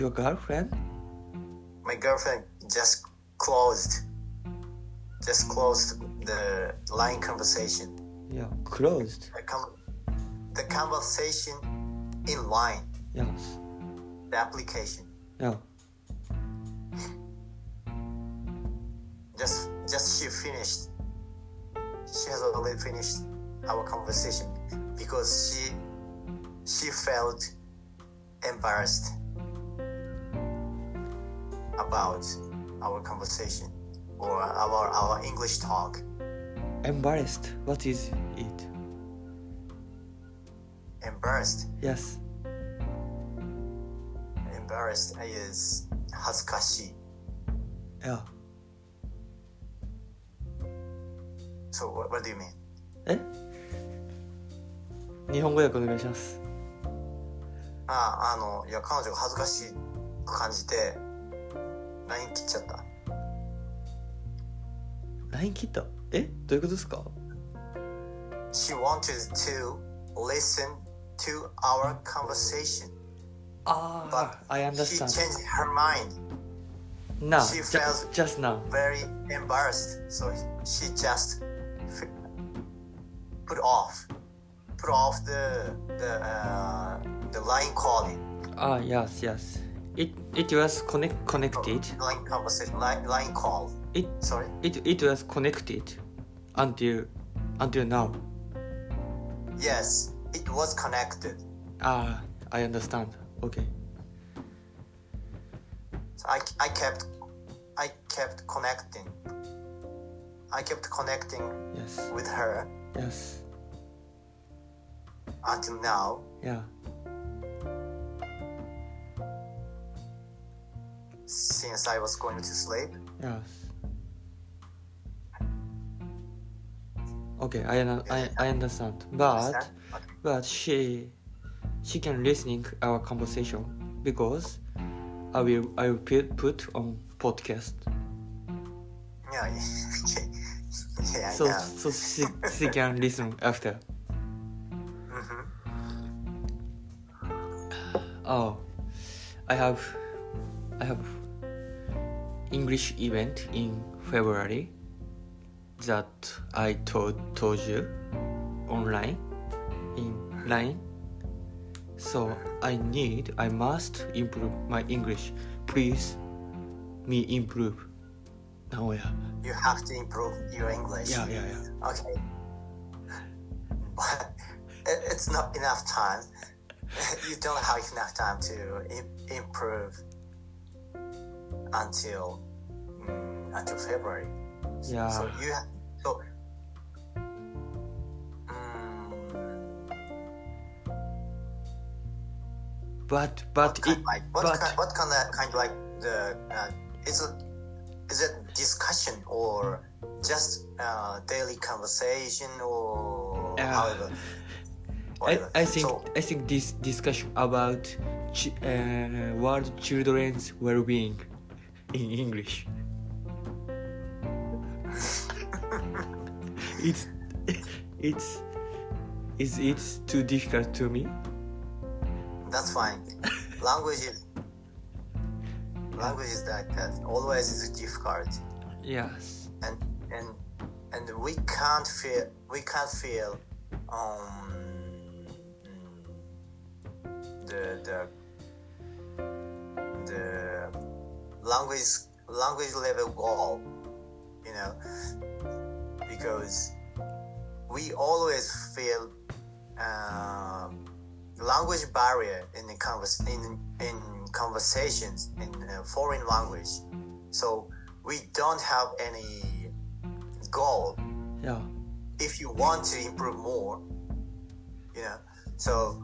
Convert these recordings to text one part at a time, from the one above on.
Your girlfriend? My girlfriend just closed, just closed the line conversation. Yeah, closed. The, com- the conversation in line, Yes. the application. Yeah. Just, just she finished. She has already finished our conversation because she, she felt embarrassed about our conversation or our our English talk. Embarrassed. What is it? Embarrassed. Yes. Embarrassed is 恥ずかしい。 Yeah. So what, what do you mean? え日本語訳お願いします。ああのいや彼女が恥ずかしく感じて LINE 切っちゃった。 LINE 切ったえどういうことですか She wanted to listen to our conversation, あ but あ、I she understand. changed her mind. Now, she ju- felt- just now. Very embarrassed, so she just f- put off, put off the the uh, the line calling, Ah, yes, yes. It it was connect connected. line conversation, line, line call. It Sorry. it it was connected until until now. Yes, it was connected. Ah, I understand. Okay. So I, I kept I kept connecting. I kept connecting Yes. with her Yes. until now. Yeah. Since I was going to sleep. Yes. Okay, I I, I understand. But Understand? Okay. but she she can listening our conversation because I will I will put put on podcast. Yeah, yeah, yeah. So so she she can listen after. Mhm. Oh, I have I have English event in February that I told told you online in line. So I need I must improve my English. Please me improve. Now yeah. You have to improve your English. Yeah yeah yeah. Okay. But it's not enough time. you don't have enough time to improve until mm, until February. Yeah. So you ha- so. Mm, But but what kind, it like what but kind, what kind of kind of like the uh, is it is it discussion or just uh, daily conversation or Uh, however? I. I think So, I think this discussion about ch- uh, world children's well-being in English. it's it's it's it's too difficult to me. that's fine. language is language is like that. Always is difficult, Yes. and and and we can't feel we can't feel um the the the language language level goal, you know, because we always feel um, language barrier in the convers in in conversations in uh, foreign language, so we don't have any goal Yeah. if you want to improve more, you know. So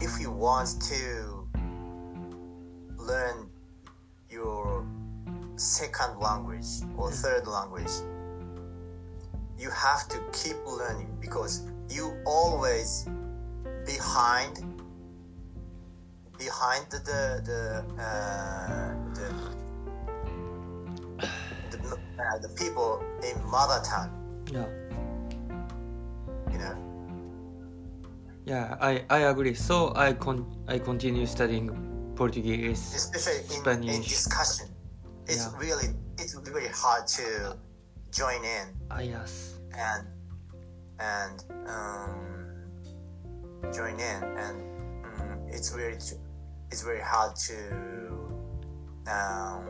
if you want to learn your second language or third language, you have to keep learning because you always behind behind the the uh, the the, uh, the people in mother tongue Yeah. you know Yeah. I I agree. So I con I continue studying Portuguese, especially in, in Spanish. discussion. It's Yeah. really it's really hard to join in Ah, yes. and and um, join in and mm, it's really it's very hard to um,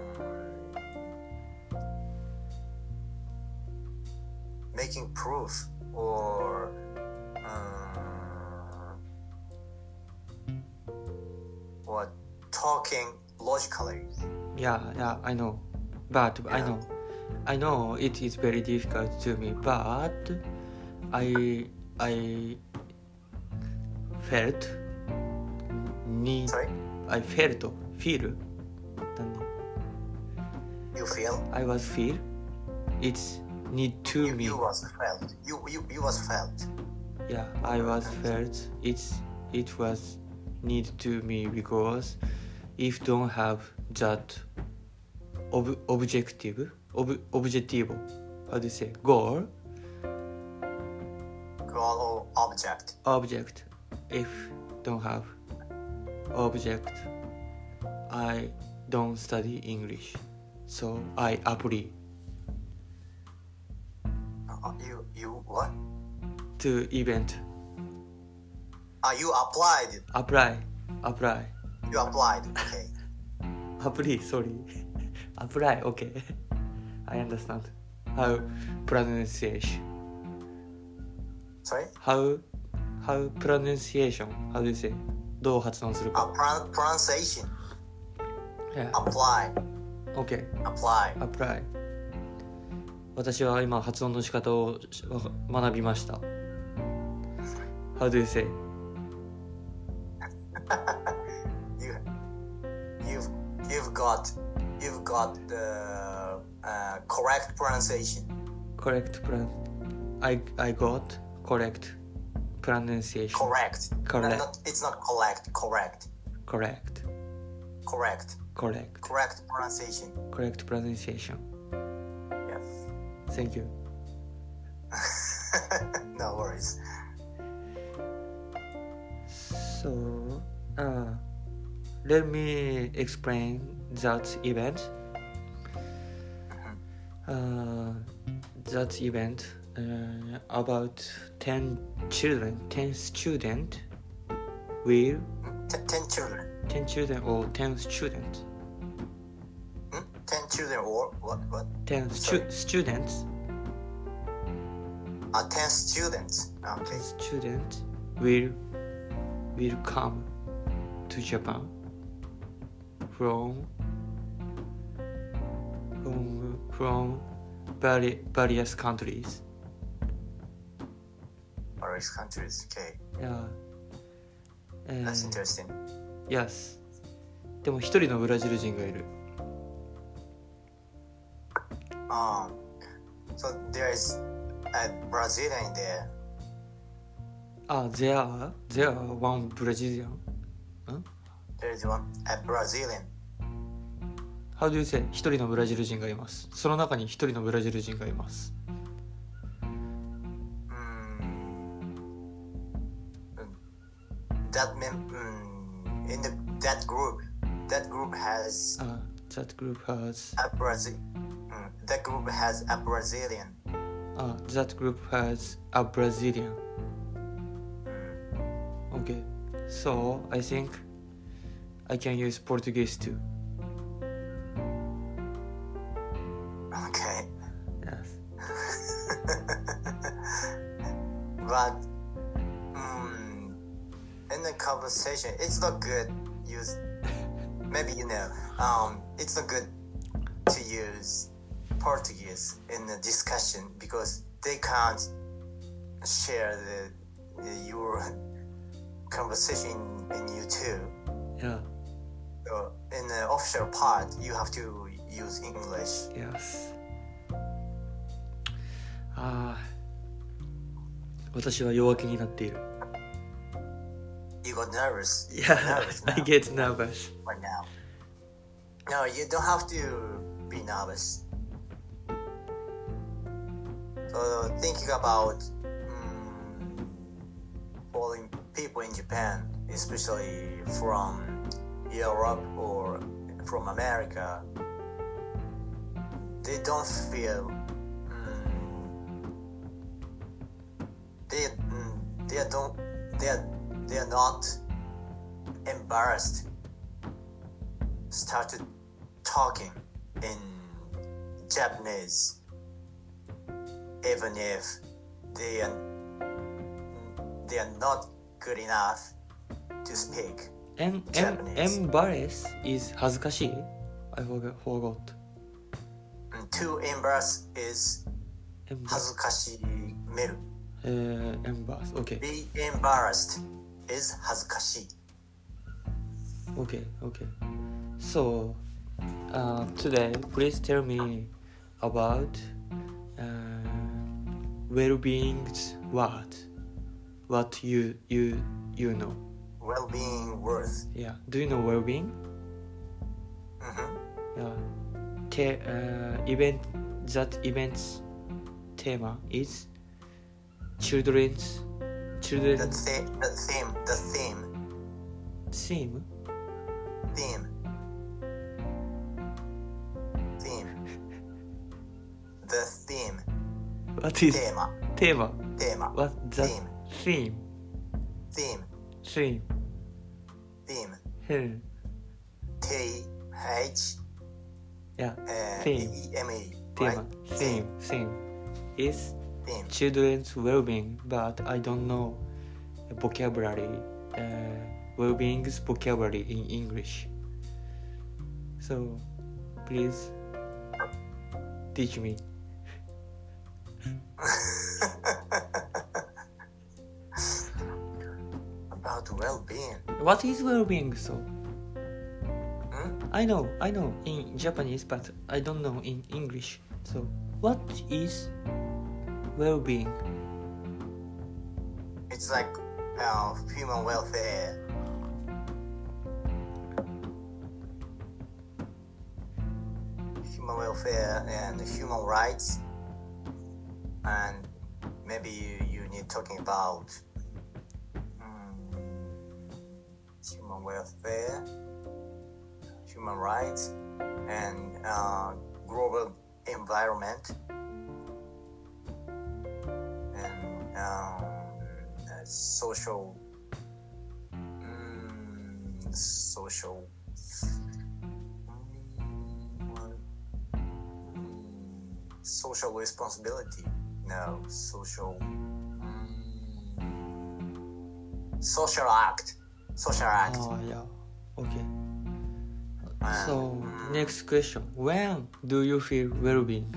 making proof or um, or talking logically. Yeah, yeah, I know. But yeah. I know. I know it is very difficult to me, but I I felt need Sorry? I felt feel You feel? I was feel. It's need to you, me. You was felt. You, you you was felt. Yeah, I was felt. It's it was need to me because if don't have that ob- objective ob- objective how do you say goal? Goal or object? Object. If don't have object I don't study English. So I apply Uh, you you what? To event uh, you applied apply apply you applied okay apply sorry apply okay I understand how pronunciation sorry how how pronunciation how do you say どう発音する uh, か pron- pronunciation yeah apply okay apply apply 私は今発音の仕方をわ学びました How do you say? you you've you've got you've got the uh, correct pronunciation. Correct plan I, I got correct pronunciation. Correct. Correct. Not, it's not correct correct. Correct. Correct. Correct. Correct pronunciation. Correct pronunciation. Yes. Thank you. No worries. So, uh, let me explain that event. Uh, that event uh, about 10 children, 10 student will, T- 10 children. 10 children or 10 students, hmm? 10 children or what what? 10 stu- students, uh, 10 students. Okay. 10 students will, will come to Japan from, from, from vari- various countries. various countries okay Yeah. that's And, interesting yes. でも一人のブラジル人がいる。um so there's a Brazilian there あ、there there are one Brazilian. there's one a Brazilian How do you say? 一人のブラジル人がいます。その中に一人のブラジル人がいます。 mm, that mem- mm, in the that group that group has あ、that group has, a Brazil mm, that group has a Brazilian あ、that group has a Brazilian. Okay. So, I think I can use Portuguese too. okay Yes. but mm, in the conversation it's not good use maybe you know um it's not good to use Portuguese in the discussion because they can't share the, the your conversation in you too Yeah. so in the official part you have to use English Yes. ああ。私は弱気になっている。 you got nervous You Yeah, got nervous I now. get nervous. right now. No, you don't have to be nervous. So thinking about mm, following people in Japan, especially from Europe or from America, they don't feel mm, they mm, they don't they are, they are not embarrassed. Started talking in Japanese. Even if they are they are not good enough to speak em, em, Japanese. embarrass is 恥ずかしい I forgot, forgot. And to embarrass is Embarrass. 恥ずかしめる Uh, embarrass. Okay. be embarrassed is 恥ずかしい Okay. Okay. So, uh, today, please tell me about uh, well-being's word. What you you you know? well-being worth. Yeah. Do you know well-being? Mm-hmm. Yeah. Te- uh, event that event's theme is children's children. The, th- the theme. The theme. Theme. Theme. Theme. the theme. What is tema? Tema. Tema. What the theme? Theme. Theme. theme theme. T H Yeah. uh, Theme. E M E Theme. right Theme. Theme. Is theme children's well-being, but I don't know vocabulary. Uh, well-being's vocabulary in English. So, please teach me. What is well-being? So, hmm? I know, I know in Japanese, but I don't know in English. So, what is well-being? it's like uh, human welfare human welfare and human rights and maybe you, you need talking about human welfare human rights and uh, global environment. And um, social mm, social social responsibility no social mm, social act social act Oh, yeah. Okay. And, So, mm, next question. When do you feel well-being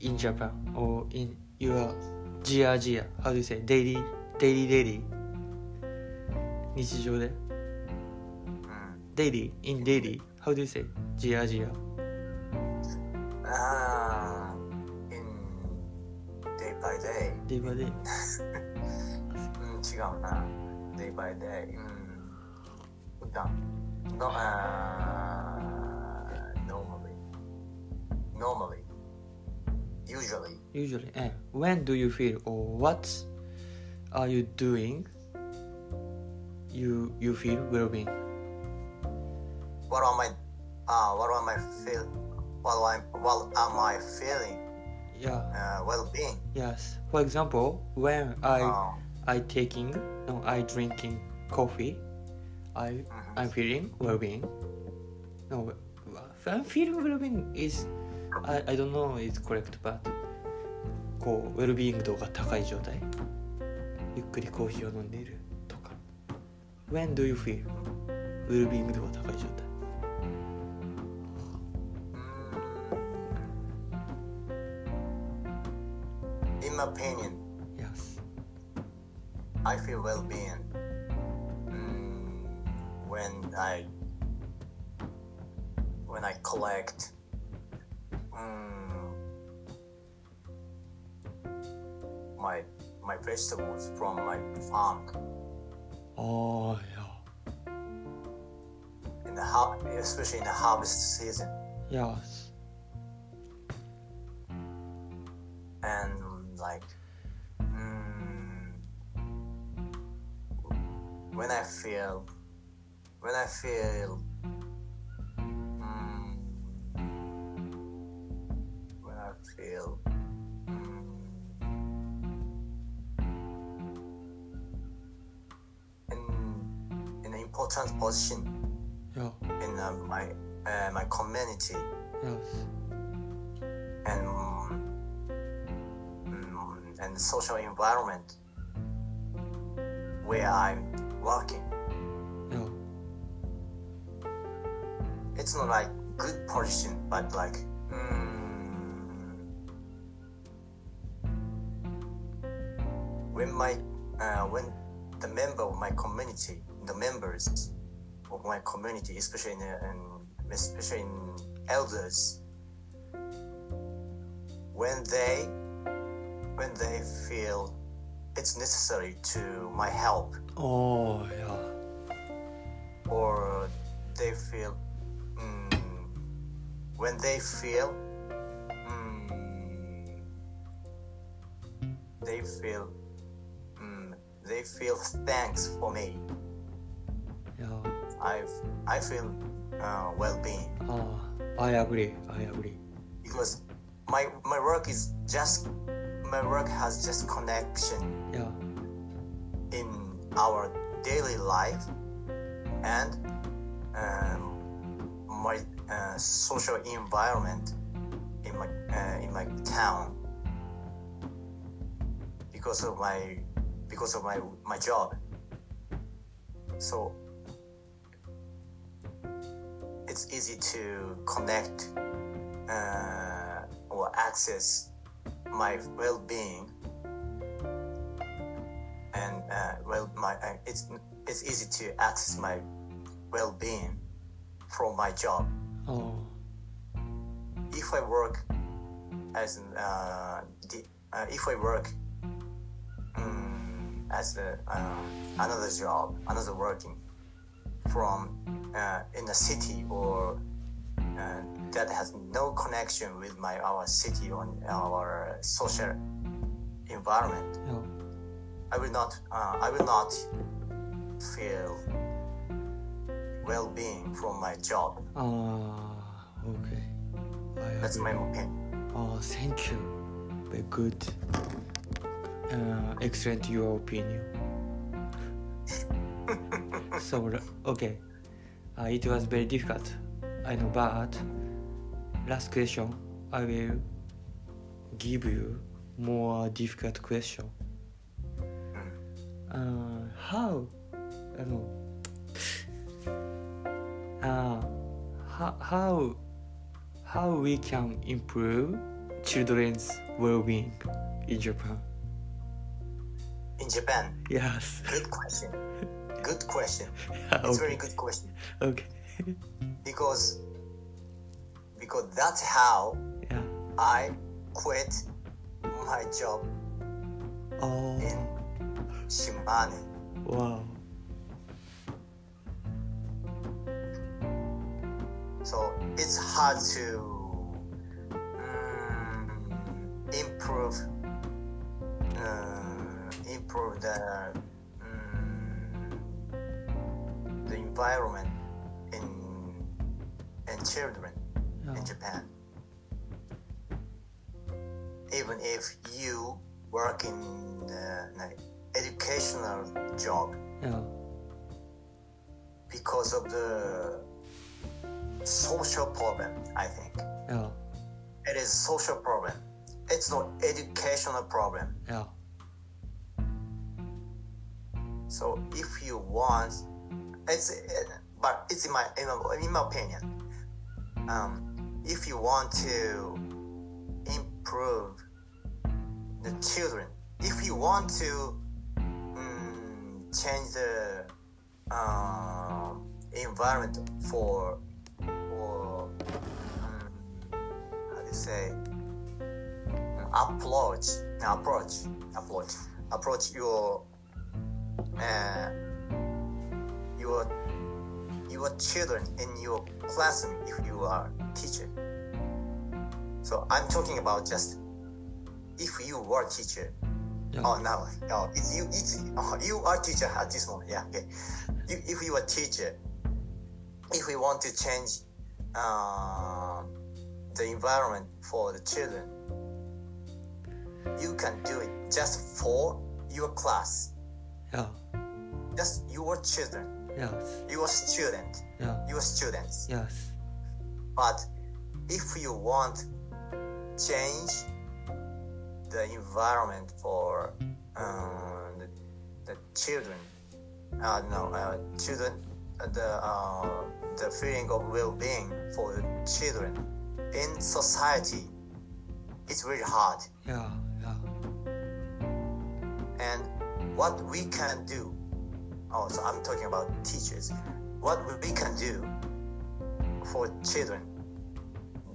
in Japan or in your jia jia? How do you say? Daily, daily, daily. 日常で mm, daily in daily. How do you say? ジアジア ah, in day by day day by day. うん、違うな。day by day。うん。No. No. Uh, normally. Normally. Usually. Usually. Eh. When do you feel or what are you doing? You you feel well-being. What am I? Uh, what am I feel? What am I, what am I feeling? Yeah. Uh, well-being. Yes. For example, when I oh. I taking no I drinking coffee, I. Mm I'm feeling well-being. No, I'm feeling well-being is I I don't know it's correct, but こう well-being 度が高い状態。ゆっくりコーヒーを飲んでいるとか。When do you feel well-being 度が高い状態？Mm. In my opinion, Yes. I feel well-being mm, I when I collect um, my my vegetables from my farm. Oh yeah. In the har- especially in the harvest season. Yes. And like mm, when I feel when I feel mm, when I feel mm, in in an important position Yeah. in uh, my uh, my community Yes. and mm, and social environment where I'm working. It's not like good position, but like mm, when my uh, when the member of my community, the members of my community, especially in, in especially in elders, when they when they feel it's necessary to my help Oh, yeah. or they feel when they feel mm, they feel mm, they feel thanks for me Yeah. i i feel uh, well-being Ah, I agree. I agree. because my my work is just my work has just connection Yeah. in our daily life and um, my uh, social environment in my uh, in my town because of my because of my my job. So it's easy to connect uh, or access my well-being and uh, well my uh, it's it's easy to access my well-being from my job Oh, if i work as uh, the, uh, if i work um, as a, uh, another job another working from uh, in a city or uh, that has no connection with my our city or our social environment yeah. I will not. Uh, I will not feel well-being from my job. Ah, okay. I That's agree. my opinion. Oh, thank you. Very good. Uh, excellent your opinion. so okay, uh, it was very difficult. I know, but last question, I will give you more difficult question. Uh, how, I know, uh, how, how how we can improve children's well-being in Japan. In Japan, Yes. good question. Good question. Yeah, It's okay. very good question okay. because because that's how Yeah. I quit my job Oh. in Shimane. Wow. So it's hard to mm, improve uh, improve the mm, the environment in in children in Japan. Even if you work in an educational job, Yeah. because of the social problem, I think. Yeah. It is social problem. It's not educational problem. Yeah. So if you want, it's but it's in my in my, in my opinion. Um, if you want to improve the children, if you want to mm, change the um, environment for say approach approach approach approach your uh, your your children in your classroom if you are teacher. So i'm talking about just if you were teacher Yeah. oh no oh it's you it's oh, you are teacher at this moment yeah okay. You, if you are teacher if we want to change uh, the environment for the children, you can do it just for your class, Yeah. just your children, Yes. your student, Yeah. your students. Yes. But if you want change the environment for um, the, the children, uh, no, uh, children, uh, the uh, the feeling of well-being for the children in society, it's really hard. Yeah. Yeah. And what we can do, oh, so I'm talking about teachers. What we can do for children,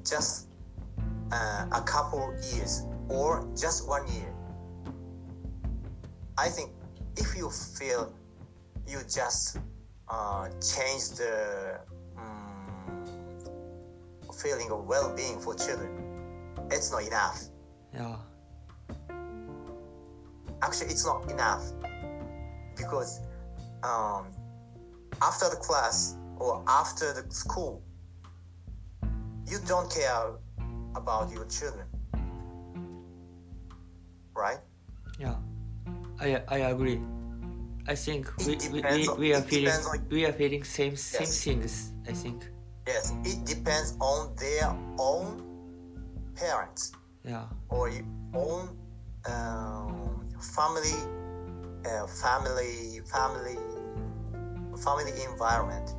just uh, a couple years or just one year. I think if you feel you just uh, change the feeling of well-being for children, it's not enough. Yeah. actually it's not enough because um, after the class or after the school you don't care about your children right Yeah. I I agree. I think we we, we, we are feeling on- we are feeling same same Yes. things. I think. Yes it depends on their own parents Yeah. or your own um, family uh, family family family environment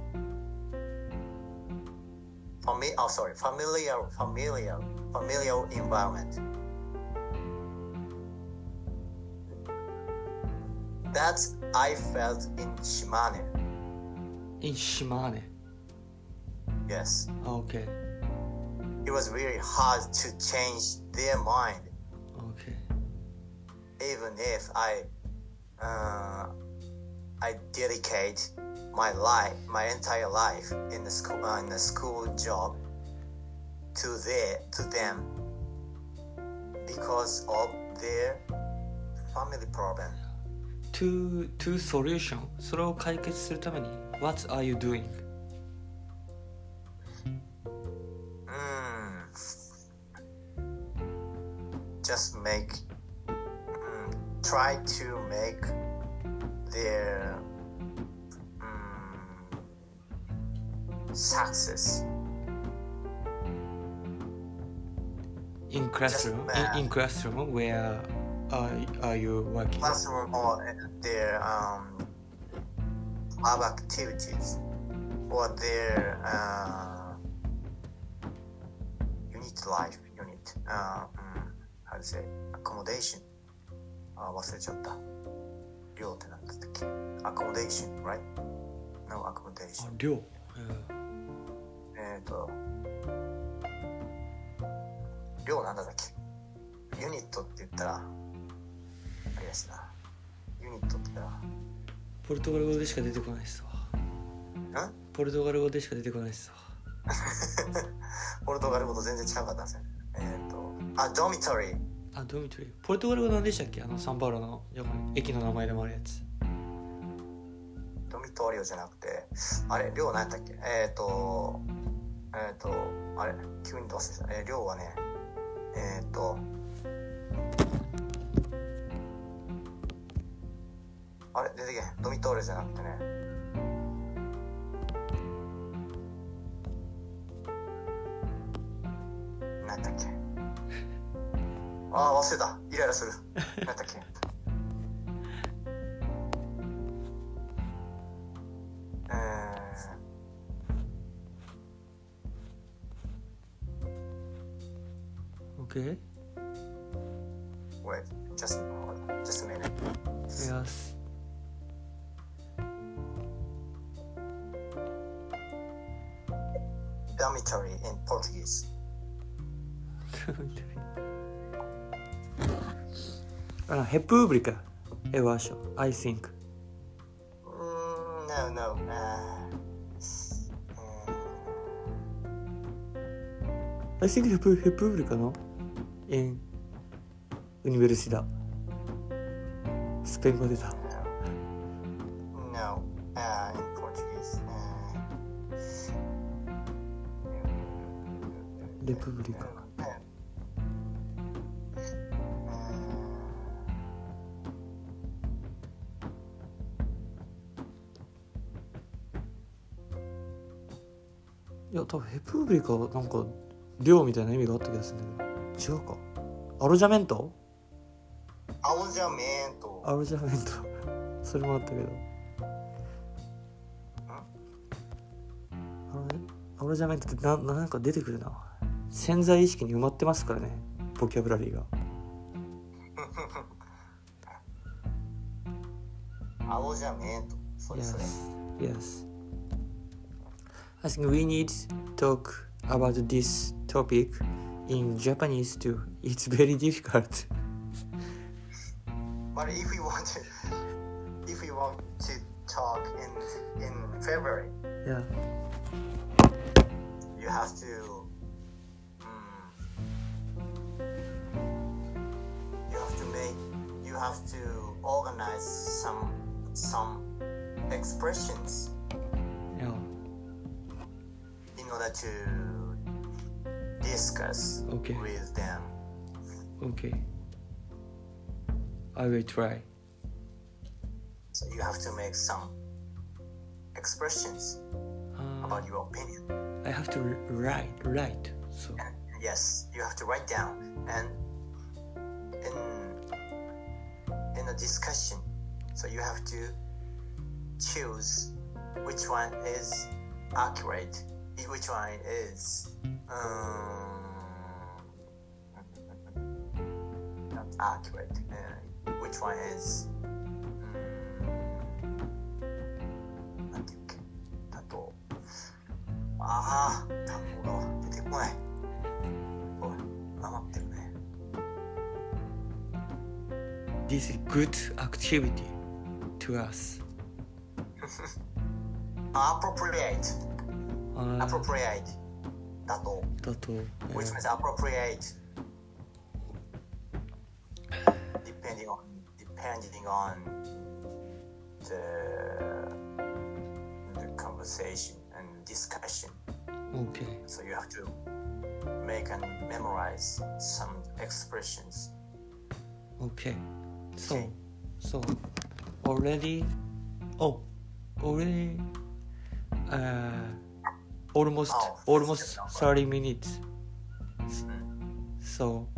Fami- oh sorry familiar familiar familial environment that's i felt in shimane In Shimane. yes Okay. it was really hard to change their mind Okay. even if I uh, I dedicate my life, my entire life in the school uh, in the school job to their to them because of their family problem. To to solution それを解決するために What are you doing? Just make mm, try to make their mm, success In classroom. In, in classroom where are are you working? classroom or their um, lab activities or their uh, unit life unit uh, mm, how to say accommodation あ忘れちゃった。寮って何だったっけ？accommodation right? No あ accommodation 寮。えっ、ー、と寮なんだっけ？ユニットって言ったらあれやしな。ユニットって言ったら。ポルトガル語でしか出てこないっすわ。んポルトガル語でしか出てこないっすわ。ポルトガル語と全然違かったんですよ。えっ、と、あ、ドミトリー。あ、ドミトリー。ポルトガル語なんでしたっけ？あのサンパウロの駅の名前でもあるやつ。ドミトリオじゃなくて、あれ、寮何やったっけ？えっ、と、えっ、と、あれ、急にどうせした。えー、寮はね、えっ、と、あれ、出てけ。ドミトリオじゃなくてね。ああ、忘れた。イライラする。何だっけ República, eu acho. I think. Mm, no, no. Uh, I think República, não? Em Universidade. スペイン語出た。No. Uh, in Portuguese. Uh... República. 多分レプブリカはなんか寮みたいな意味があった気がするんだけど違うかアロジャメント？アロジャメント。アロジャメント それもあったけどアロジャメントってななんか出てくるな潜在意識に埋まってますからねボキャブラリーが アロジャメント。それそれ。Yes. Yes. I think we need talk about this topic in Japanese too. It's very difficult. But if we want to, if we want to talk in in February, Yeah. you have to. mm, you have to make. You have to organize some some expressions to discuss Okay. with them. Okay. I will try. So you have to make some expressions Uh, about your opinion. I have to write, write. So And yes, you have to write down and in in a discussion, so you have to choose which one is accurate, which one is um, not accurate, uh, which one is うんなんていうっけだとああ単語が出てこないおい余ってるね this is good activity to us. appropriate あ appropriate だとだと、 which means appropriate depending on depending on the the conversation and discussion Okay. so you have to make and memorize some expressions Okay. So, Okay. so already, oh, already, uh, almost, Oh, almost thirty minutes. So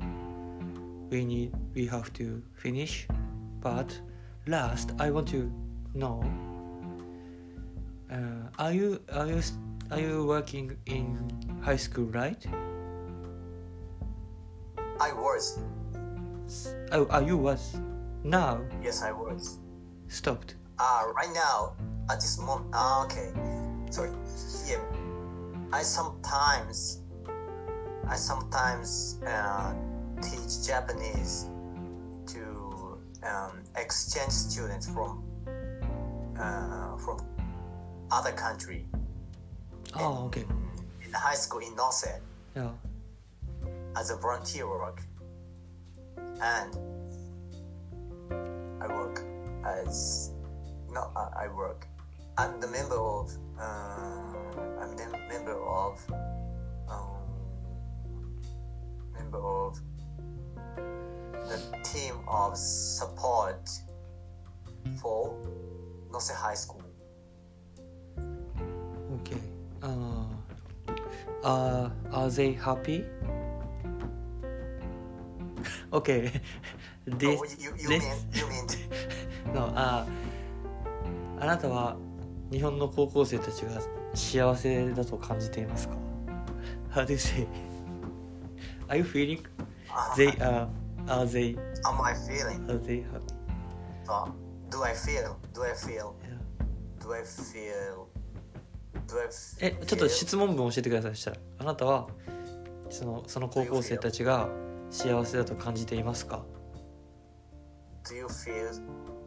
we need, we have to finish. But last, I want to know. Uh, are you, are you, are you working in high school, right? I was Oh, are you was now yes I was stopped? Uh, right now, at this moment, ah, okay. Sorry. Yeah, I sometimes, I sometimes uh, teach Japanese to um, exchange students from uh, from other country. Oh, okay. In the high school in Nose Yeah. as a volunteer work, and I work as no, I, I work. I'm the member of. Uh, I'm the member of. Um, member of the team of support for Nose High School. Okay. Uh, uh, are they happy? okay. this, oh, you, you this, mean you mean no, ああなたは日本の高校生たちが幸せだと感じていますか How do you say? Are you feeling uh, they are are they am I feeling? are they happy? Uh, do I feel? Do I feel? Do I feel? Do I feel? えちょっと質問文教えてくださいそしたらあなたはそのその高校生たちが幸せだと感じていますか Do you feel?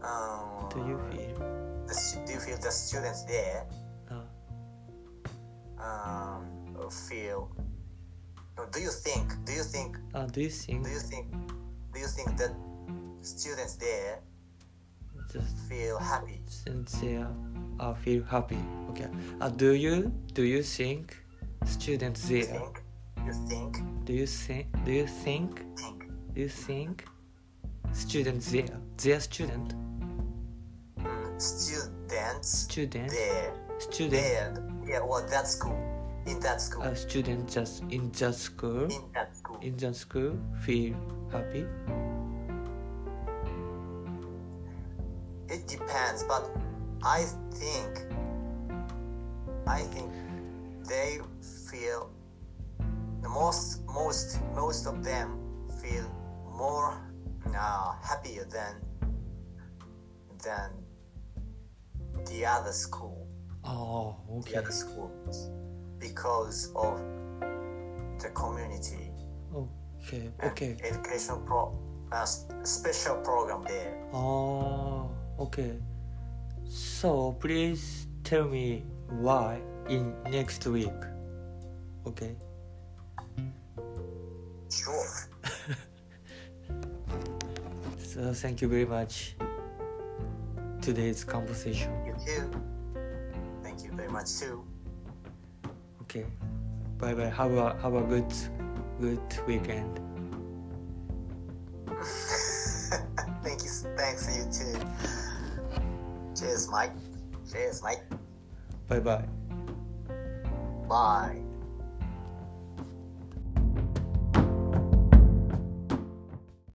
Um, Do you feel? Do you feel the students there あ um, feel? No, do you think? Do you think? あ Do you think Do you think? Do you think that students there just feel happy? sincere uh, feel happy okay uh, do you do you think students Do you there think? You think? Do you think? Do you think? Think. Do you think? Students there, their student, Mm, students student, there. Student, There. Yeah, well, that school. In that school. a student just in that school, in that school. in that school feel happy. It depends, but I think I think they feel the most most most of them feel more uh, happier than than the other school Oh, the other schools because of the community okay, okay. education pro uh, special program there Oh, okay. So please tell me why in next week. Okay. sure So thank you very much. Today's conversation. you too very much too Okay. Bye bye. Have a have a good good weekend. Thank you. Thanks you too. Cheers, Mike. Cheers, Mike. Bye bye. Bye.